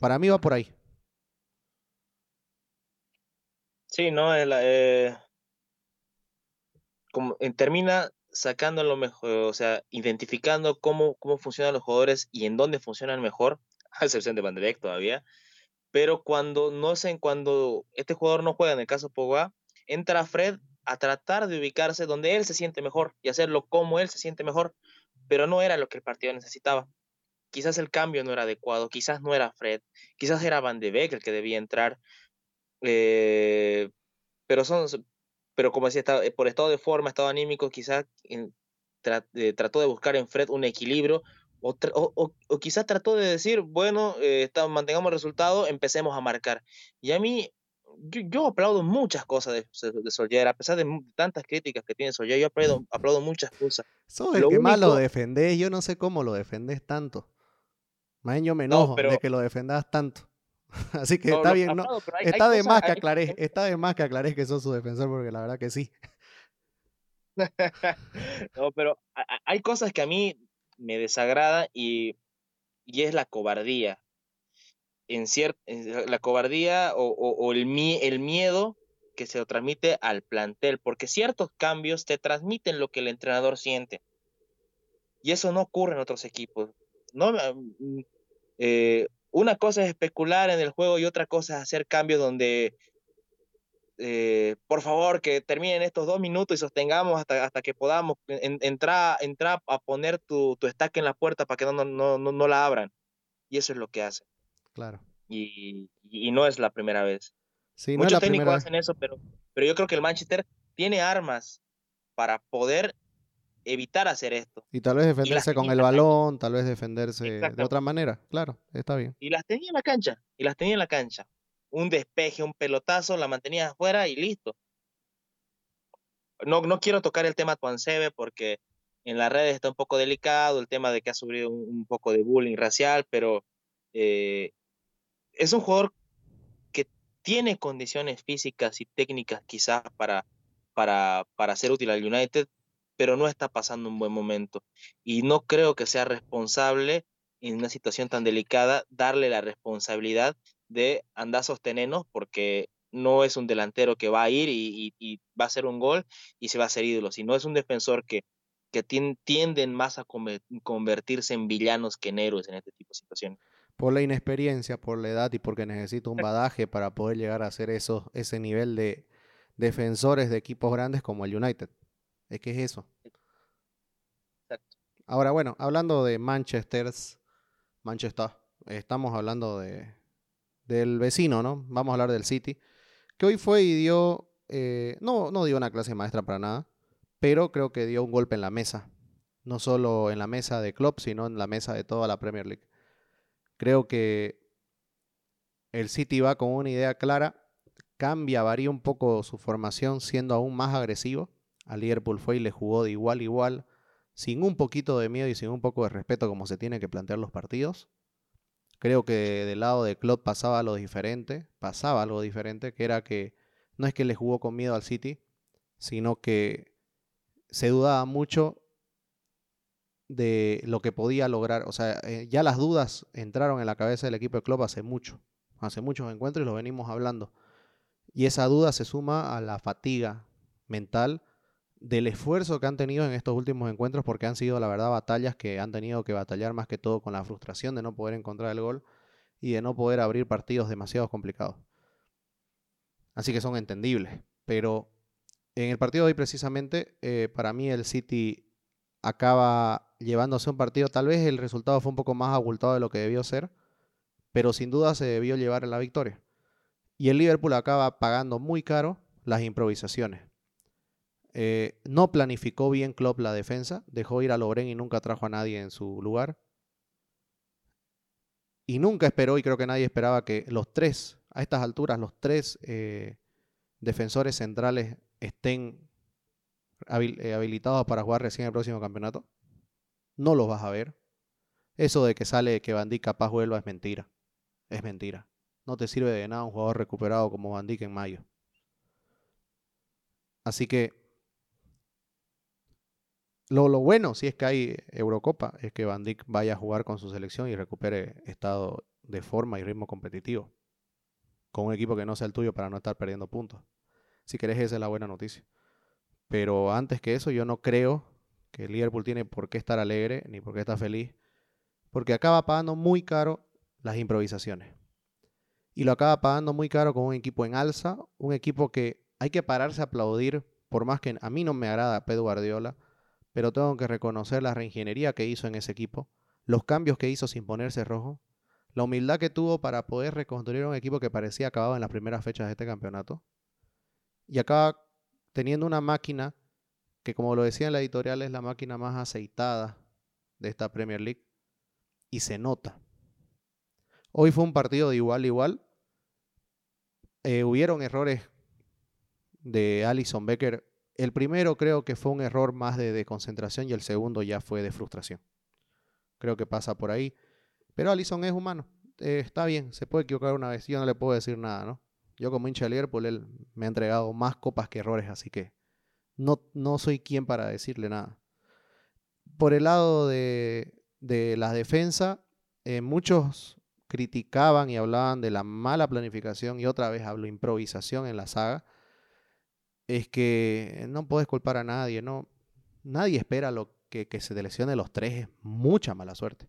para mí va por ahí. Sí, no, eh, como, eh, termina sacando lo mejor, o sea, identificando cómo, cómo funcionan los jugadores y en dónde funcionan mejor, a excepción de Van todavía, pero cuando no sé, cuando este jugador no juega, en el caso Pogba, entra Fred a tratar de ubicarse donde él se siente mejor y hacerlo como él se siente mejor, pero no era lo que el partido necesitaba. Quizás el cambio no era adecuado, quizás no era Fred, quizás era Van de Beek el que debía entrar, eh, pero son, pero como decía, por estado de forma, estado anímico, quizás eh, trató de buscar en Fred un equilibrio o, o, quizás trató de decir, bueno, eh, mantengamos el resultado, empecemos a marcar. Y a mí, yo, aplaudo muchas cosas de, de a pesar de tantas críticas que tiene Soldier, yo aplaudo, aplaudo muchas cosas. Sos el que más lo defendés, yo no sé cómo lo defendés tanto. Más yo me enojo de que lo defendas tanto. Así que está bien, no, está, de más que aclares, está de más que aclares que sos su defensor, porque la verdad que sí. no, pero hay cosas que a mí me desagrada y, y es la cobardía. En cierta la cobardía o, o, el, el miedo que se lo transmite al plantel, porque ciertos cambios te transmiten lo que el entrenador siente. Y eso no ocurre en otros equipos. No, mm, eh, una cosa es especular en el juego y otra cosa es hacer cambios donde eh, por favor, que terminen estos dos minutos y sostengamos hasta, hasta que podamos. entrar entra a poner tu, tu estaca en la puerta para que no, no, no, no la abran. Y eso es lo que hace. Claro. Y, y, no es la primera vez. Sí, Muchos técnicos hacen eso, pero, pero yo creo que el Manchester tiene armas para poder evitar hacer esto. Y tal vez defenderse con el balón, tal vez defenderse de otra manera. Claro, está bien. Y las tenía en la cancha, y las tenía en la cancha un despeje, un pelotazo, la mantenías afuera y listo. No, no quiero tocar el tema Tuansebe porque en las redes está un poco delicado el tema de que ha sufrido un, poco de bullying racial, pero eh, es un jugador que tiene condiciones físicas y técnicas quizás para, para, para ser útil al United, pero no está pasando un buen momento. Y no creo que sea responsable en una situación tan delicada darle la responsabilidad de andar sostenernos porque no es un delantero que va a ir y, va a hacer un gol y se va a hacer ídolo, sino es un defensor que, que tienden más a convertirse en villanos que en héroes en este tipo de situaciones. Por la inexperiencia, por la edad y porque necesita un badaje para poder llegar a hacer eso, ese nivel de defensores de equipos grandes como el United. Es que es eso. Ahora, bueno, hablando de Manchester, Manchester, estamos hablando de, del vecino, ¿no? Vamos a hablar del City, que hoy fue y dio, eh, no, no dio una clase maestra para nada, pero creo que dio un golpe en la mesa, no solo en la mesa de Klopp, sino en la mesa de toda la Premier League. Creo que el City va con una idea clara, cambia, varía un poco su formación siendo aún más agresivo. A Liverpool fue y le jugó de igual a igual, sin un poquito de miedo y sin un poco de respeto como se tiene que plantear los partidos. Creo que del lado de Klopp pasaba algo diferente, pasaba algo diferente, que era que no es que le jugó con miedo al City, sino que se dudaba mucho de lo que podía lograr. O sea, eh, ya las dudas entraron en la cabeza del equipo de Klopp hace mucho, hace muchos encuentros y lo venimos hablando. Y esa duda se suma a la fatiga mental del esfuerzo que han tenido en estos últimos encuentros, porque han sido, la verdad, batallas que han tenido que batallar más que todo con la frustración de no poder encontrar el gol y de no poder abrir partidos demasiado complicados. Así que son entendibles. Pero en el partido de hoy, precisamente, eh, para mí el City acaba llevándose un partido. Tal vez el resultado fue un poco más abultado de lo que debió ser, pero sin duda se debió llevar en la victoria. Y el Liverpool acaba pagando muy caro las improvisaciones. Eh, no planificó bien Klopp la defensa, dejó ir a Loren y nunca trajo a nadie en su lugar. Y nunca esperó, y creo que nadie esperaba que los tres, a estas alturas, los tres eh, defensores centrales estén eh, habilitados para jugar recién el próximo campeonato. No los vas a ver. Eso de que sale que Bandí capaz vuelva es mentira. Es mentira. no te sirve de nada un jugador recuperado como Van Dijk en mayo. Así que lo, lo, bueno, si es que hay Eurocopa, es que Van Dijk vaya a jugar con su selección y recupere estado de forma y ritmo competitivo. Con un equipo que no sea el tuyo para no estar perdiendo puntos. Si querés, esa es la buena noticia. Pero antes que eso, yo no creo que el Liverpool tiene por qué estar alegre ni por qué estar feliz. Porque acaba pagando muy caro las improvisaciones. Y lo acaba pagando muy caro con un equipo en alza, un equipo que hay que pararse a aplaudir, por más que a mí no me agrada Pedro Guardiola, pero tengo que reconocer la reingeniería que hizo en ese equipo, los cambios que hizo sin ponerse rojo, la humildad que tuvo para poder reconstruir un equipo que parecía acabado en las primeras fechas de este campeonato, y acaba teniendo una máquina que, como lo decía en la editorial, es la máquina más aceitada de esta Premier League, y se nota. Hoy fue un partido de igual a igual. Eh, hubieron errores de Alison Becker. El primero creo que fue un error más de, concentración y el segundo ya fue de frustración. Creo que pasa por ahí. Pero Alison es humano. Eh, está bien, se puede equivocar una vez. Yo no le puedo decir nada, ¿no? Yo como hincha de Liverpool, él me ha entregado más copas que errores, así que no, no soy quien para decirle nada. Por el lado de, la defensa, eh, muchos criticaban y hablaban de la mala planificación, y otra vez hablo improvisación en la saga, es que no puedes culpar a nadie, no, nadie espera lo que, se lesione los tres, es mucha mala suerte.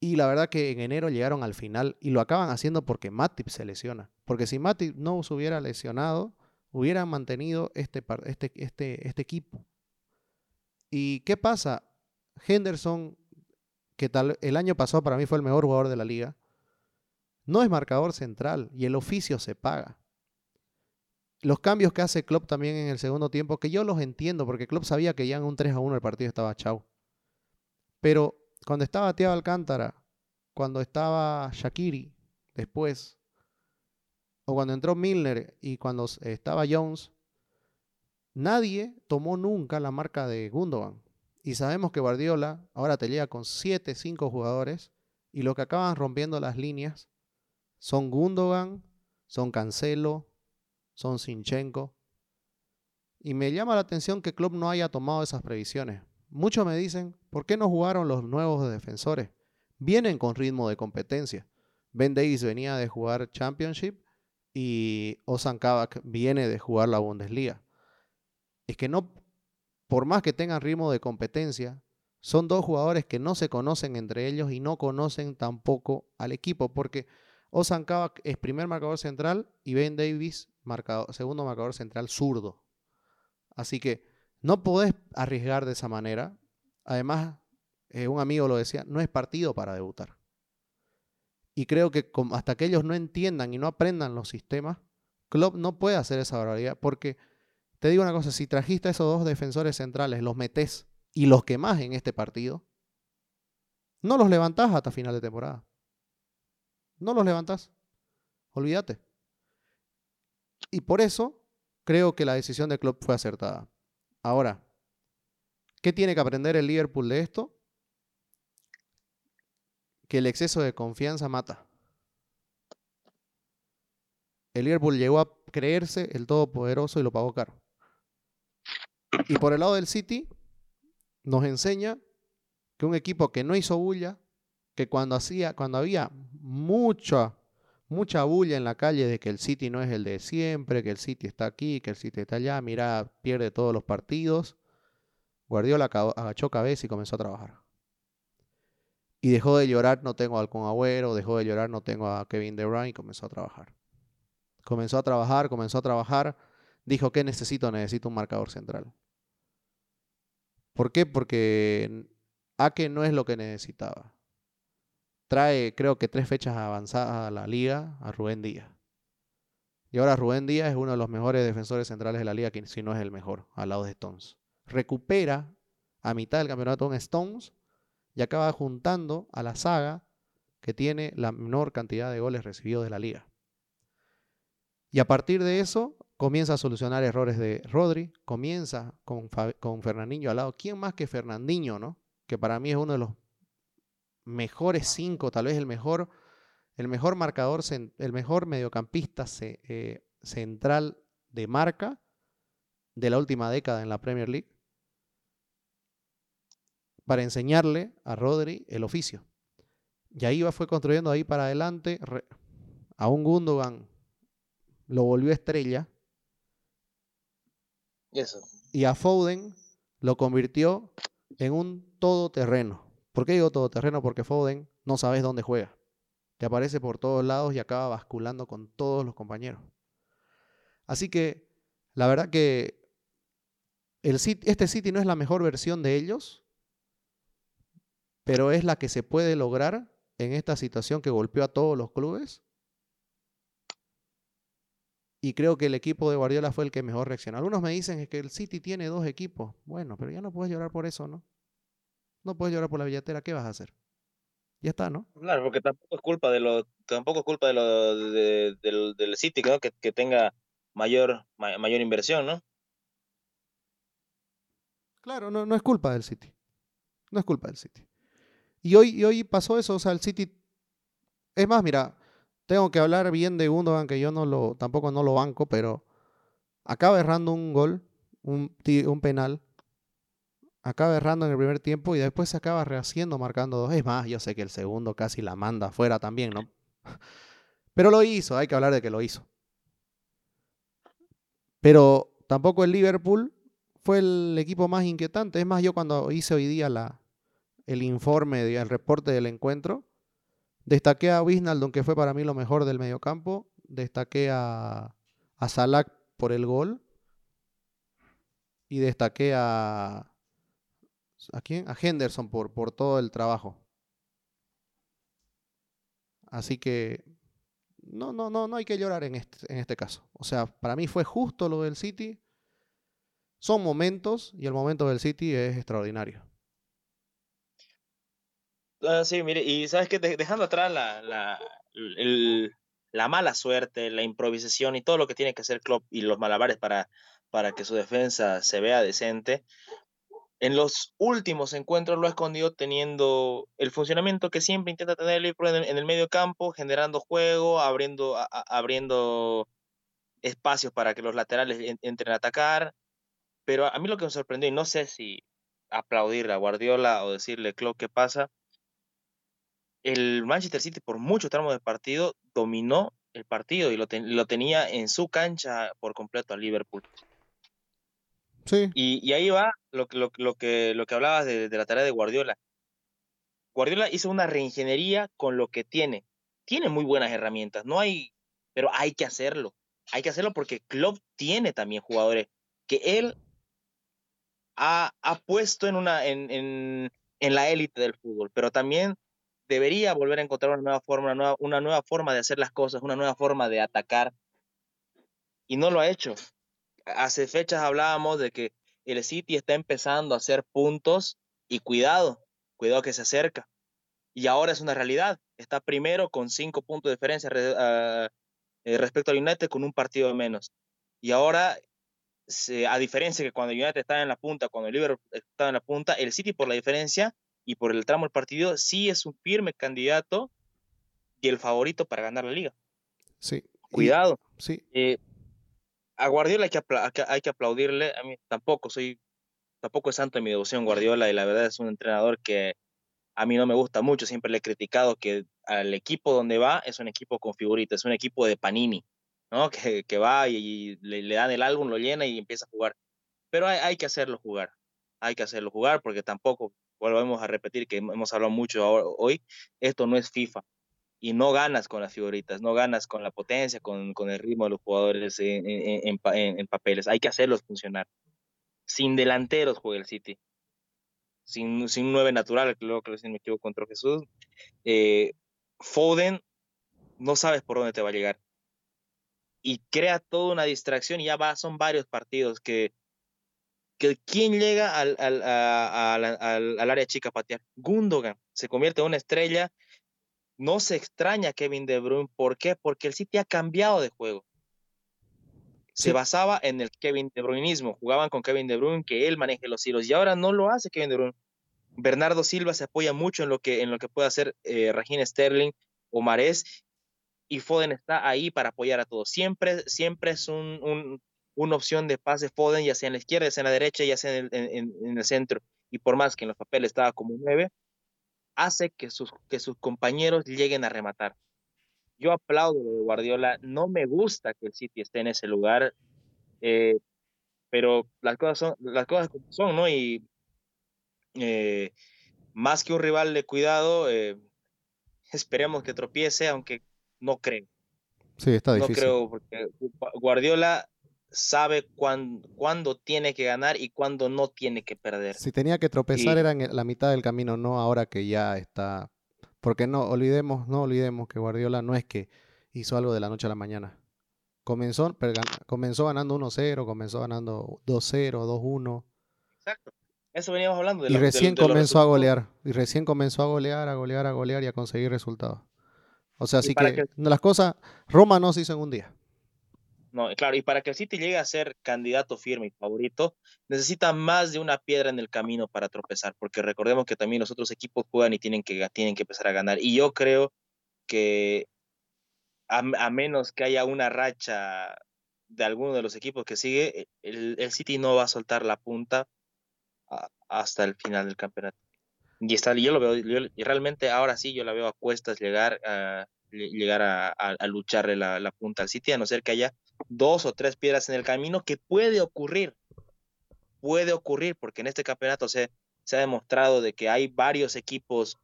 Y la verdad que en enero llegaron al final y lo acaban haciendo porque Matip se lesiona. Porque si Matip no se hubiera lesionado, hubieran mantenido este, este, este, este equipo. ¿Y qué pasa? Henderson que tal, el año pasado para mí fue el mejor jugador de la liga, no es marcador central y el oficio se paga. Los cambios que hace Klopp también en el segundo tiempo, que yo los entiendo, porque Klopp sabía que ya en un 3 a 1 el partido estaba chau. Pero cuando estaba Thiago Alcántara, cuando estaba Shakiri después, o cuando entró Milner y cuando estaba Jones, nadie tomó nunca la marca de Gundogan. Y sabemos que Guardiola ahora te llega con 7, 5 jugadores y lo que acaban rompiendo las líneas son Gundogan, son Cancelo, son Sinchenko. Y me llama la atención que Klopp no haya tomado esas previsiones. Muchos me dicen, ¿por qué no jugaron los nuevos defensores? Vienen con ritmo de competencia. Ben Davis venía de jugar Championship y Ozan Kabak viene de jugar la Bundesliga. Es que no por más que tengan ritmo de competencia, son dos jugadores que no se conocen entre ellos y no conocen tampoco al equipo, porque Ozan es primer marcador central y Ben Davis segundo marcador central zurdo. Así que no podés arriesgar de esa manera. Además, eh, un amigo lo decía, no es partido para debutar. Y creo que hasta que ellos no entiendan y no aprendan los sistemas, Klopp no puede hacer esa barbaridad porque te digo una cosa, si trajiste a esos dos defensores centrales, los metes y los quemás en este partido, no los levantás hasta final de temporada. No los levantás. Olvídate. Y por eso creo que la decisión de Klopp fue acertada. Ahora, ¿qué tiene que aprender el Liverpool de esto? Que el exceso de confianza mata. El Liverpool llegó a creerse el todopoderoso y lo pagó caro. Y por el lado del City, nos enseña que un equipo que no hizo bulla, que cuando, hacía, cuando había mucha, mucha bulla en la calle de que el City no es el de siempre, que el City está aquí, que el City está allá, mira, pierde todos los partidos, Guardiola agachó cabeza y comenzó a trabajar. Y dejó de llorar, no tengo al Con Agüero, dejó de llorar, no tengo a Kevin De Bruyne y comenzó a trabajar. Comenzó a trabajar, comenzó a trabajar. Dijo, ¿qué necesito? Necesito un marcador central. ¿Por qué? Porque Ake no es lo que necesitaba. Trae, creo que tres fechas avanzadas a la liga a Rubén Díaz. Y ahora Rubén Díaz es uno de los mejores defensores centrales de la liga, si no es el mejor, al lado de Stones. Recupera a mitad del campeonato un Stones y acaba juntando a la saga que tiene la menor cantidad de goles recibidos de la liga. Y a partir de eso, comienza a solucionar errores de Rodri, comienza con, con Fernandinho al lado. ¿Quién más que Fernandinho, no? Que para mí es uno de los mejores cinco, tal vez el mejor el mejor marcador, el mejor mediocampista eh, central de marca de la última década en la Premier League para enseñarle a Rodri el oficio. Y ahí fue construyendo ahí para adelante. A un Gundogan lo volvió estrella. Eso. Y a Foden lo convirtió en un todoterreno. ¿Por qué digo todoterreno? Porque Foden no sabes dónde juega. Te aparece por todos lados y acaba basculando con todos los compañeros. Así que la verdad que el, este City no es la mejor versión de ellos, pero es la que se puede lograr en esta situación que golpeó a todos los clubes. Y creo que el equipo de Guardiola fue el que mejor reaccionó. Algunos me dicen que el City tiene dos equipos. Bueno, pero ya no puedes llorar por eso, ¿no? No puedes llorar por la billetera. ¿Qué vas a hacer? Ya está, ¿no? Claro, porque tampoco es culpa de lo, tampoco es culpa de lo del, City, ¿no? Que, que tenga mayor, mayor inversión, ¿no? Claro, no, no es culpa del City. No es culpa del City. Y hoy, hoy pasó eso, o sea, el City... Es más, mira, tengo que hablar bien de Gundogan, que yo no lo, tampoco no lo banco, pero acaba errando un gol, un, un penal, acaba errando en el primer tiempo y después se acaba rehaciendo marcando dos. Es más, yo sé que el segundo casi la manda afuera también, ¿no? Pero lo hizo, hay que hablar de que lo hizo. Pero tampoco el Liverpool fue el equipo más inquietante. Es más, yo cuando hice hoy día la, el informe, el reporte del encuentro, destaqué a Wijnaldum, que fue para mí lo mejor del mediocampo. Destaqué a, a Salah por el gol. Y destaqué a. ¿A quién? A Henderson por, por todo el trabajo. Así que no, no, no, no hay que llorar en este, en este caso. O sea, para mí fue justo lo del City. Son momentos y el momento del City es extraordinario. Ah, sí, mire, y sabes que dejando atrás la, la, la mala suerte, la improvisación y todo lo que tiene que hacer Klopp y los malabares para, para que su defensa se vea decente, en los últimos encuentros lo ha escondido teniendo el funcionamiento que siempre intenta tener en el, medio campo, generando juego, abriendo, abriendo espacios para que los laterales entren a atacar. Pero a mí lo que me sorprendió, y no sé si aplaudir a Guardiola o decirle, Klopp, ¿qué pasa? El Manchester City por mucho tramo del partido dominó el partido y lo, lo tenía en su cancha por completo al Liverpool. Y, ahí va lo, lo, lo, que, lo que hablabas de, la tarea de Guardiola. Guardiola hizo una reingeniería con lo que tiene. Tiene muy buenas herramientas, no hay, pero hay que hacerlo. Hay que hacerlo porque Klopp tiene también jugadores que él ha, ha puesto en, una, en, en, en la élite del fútbol, pero también debería volver a encontrar una nueva forma, una nueva, una nueva forma de hacer las cosas, una nueva forma de atacar. Y no lo ha hecho hace fechas hablábamos de que el City está empezando a hacer puntos y cuidado, cuidado que se acerca. Y ahora es una realidad. Está primero con cinco puntos de diferencia ah, eh, respecto al United con un partido menos. Y ahora, a diferencia que cuando United estaba en la punta, cuando el Liverpool estaba en la punta, el City por la diferencia y por el tramo del partido sí es un firme candidato y el favorito para ganar la liga. Sí. Cuidado. sí. Eh, a Guardiola hay que, hay que aplaudirle. A mí tampoco soy, tampoco es santo en mi devoción Guardiola y la verdad es un entrenador que a mí no me gusta mucho. Siempre le he criticado que al equipo donde va es un equipo con figuritas, es un equipo de Panini, ¿no? Que, que va y, le, dan el álbum, lo llena y empieza a jugar. Pero hay, hay, que hacerlo jugar. Hay que hacerlo jugar porque tampoco, volvemos a repetir que hemos hablado mucho hoy, esto no es FIFA y no ganas con las figuritas, no ganas con la potencia, con, con el ritmo de los jugadores en, en, en, papeles. Hay que hacerlos funcionar. Sin delanteros juega el City. Sin, sin un 9 natural, creo que si me equivoco contra Jesús. Eh, Foden, no sabes por dónde te va a llegar. Y crea toda una distracción y ya va, son varios partidos que, que ¿quién llega al, al, al, al área chica a patear? Gundogan se convierte en una estrella no se extraña Kevin De Bruyne. ¿Por qué? Porque el City ha cambiado de juego. Se basaba en el Kevin De Bruyneismo. Jugaban con Kevin De Bruyne, que él maneje los hilos. Y ahora no lo hace Kevin De Bruyne. Bernardo Silva se apoya mucho en lo que, en lo que puede hacer eh, Regina Sterling o Marés. y Foden está ahí para apoyar a todos. Siempre, siempre es un, una opción de pase Foden, ya sea en la izquierda, ya sea en la derecha, ya sea en el, centro. Y por más que en los papeles estaba como 9, hace que sus, que sus compañeros lleguen a rematar. Yo aplaudo lo de Guardiola. No me gusta que el City esté en ese lugar, eh, pero las cosas son las cosas como son, ¿no? Y eh, más que un rival de cuidado, eh, esperemos que tropiece, aunque no creo. Sí, está difícil. No creo, porque Guardiola sabe cuándo, tiene que ganar y cuándo no tiene que perder. Si tenía que tropezar era en la mitad del camino, no ahora que ya está. Porque no olvidemos, no olvidemos que Guardiola no es que hizo algo de la noche a la mañana. Comenzó, comenzó ganando 1-0, comenzó ganando 2-0, 2-1. Exacto. Eso veníamos hablando. De y recién comenzó a golear. Y recién comenzó a golear, a golear, a golear y a conseguir resultados. O sea, así que, las cosas, Roma no se hizo en un día. No, claro, y para que el City llegue a ser candidato firme y favorito, necesita más de una piedra en el camino para tropezar, porque recordemos que también los otros equipos juegan y tienen que, tienen que empezar a ganar. Y yo creo que a, menos que haya una racha de alguno de los equipos que sigue, el, City no va a soltar la punta hasta el final del campeonato. Y, está, yo lo veo, y realmente ahora sí yo la veo a cuestas llegar a, llegar a, a, lucharle la, la, punta al City, a no ser que haya dos o tres piedras en el camino, que puede ocurrir, puede ocurrir, porque en este campeonato se, se ha demostrado de que hay varios equipos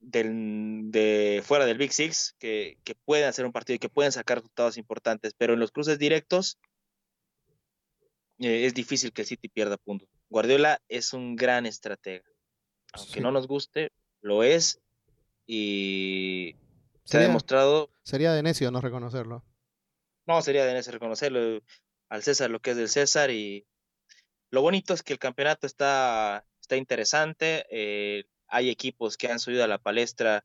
del, de fuera del Big Six que, que, pueden hacer un partido y que pueden sacar resultados importantes, pero en los cruces directos eh, es difícil que el City pierda puntos. Guardiola es un gran estratega aunque no nos guste, lo es y se ha demostrado. Sería de necio no reconocerlo. No, sería de necio reconocerlo. Al César lo que es del César y lo bonito es que el campeonato está, está interesante. Eh, hay equipos que han subido a la palestra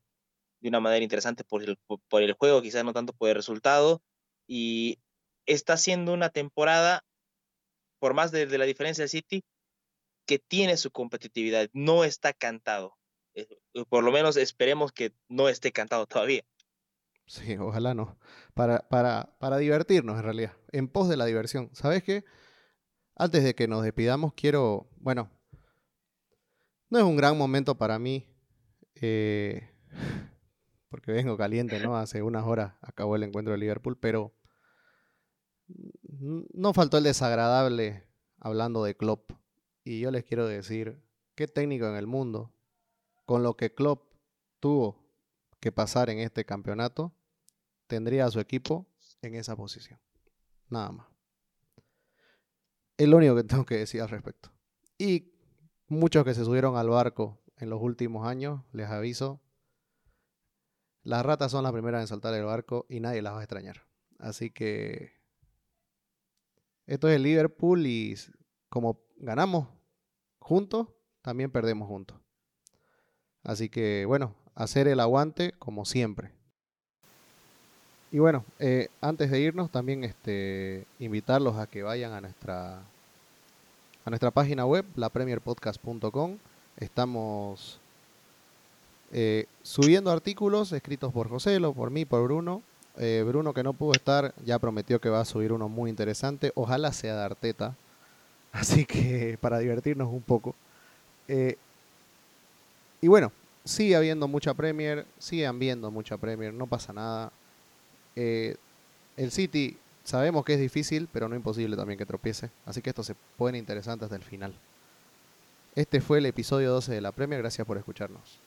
de una manera interesante por el, por el juego, quizás no tanto por el resultado. Y está siendo una temporada, por más de, de la diferencia de City, que tiene su competitividad, no está cantado. Eh, por lo menos esperemos que no esté cantado todavía. Sí, ojalá no. Para, para, para divertirnos, en realidad. En pos de la diversión. ¿Sabes qué? Antes de que nos despidamos, quiero. Bueno, no es un gran momento para mí. Eh, porque vengo caliente, ¿no? Hace unas horas acabó el encuentro de Liverpool, pero. No faltó el desagradable hablando de Klopp. Y yo les quiero decir, ¿qué técnico en el mundo, con lo que Klopp tuvo que pasar en este campeonato, tendría a su equipo en esa posición? Nada más. Es lo único que tengo que decir al respecto. Y muchos que se subieron al barco en los últimos años, les aviso, las ratas son las primeras en saltar el barco y nadie las va a extrañar. Así que esto es el Liverpool y como ganamos juntos, también perdemos juntos. Así que bueno, hacer el aguante como siempre. Y bueno, eh, antes de irnos, también este, invitarlos a que vayan a nuestra, a nuestra página web, lapremierpodcast.com. Estamos eh, subiendo artículos escritos por José, por mí, por Bruno. Eh, Bruno, que no pudo estar, ya prometió que va a subir uno muy interesante. Ojalá sea de Arteta, Así que para divertirnos un poco. Y bueno, sigue habiendo mucha Premier, sigue viendo mucha Premier, no pasa nada. Eh, el City sabemos que es difícil, pero no imposible también que tropiece. Así que esto se pone interesante hasta el final. Este fue el episodio 12 de la Premier, gracias por escucharnos.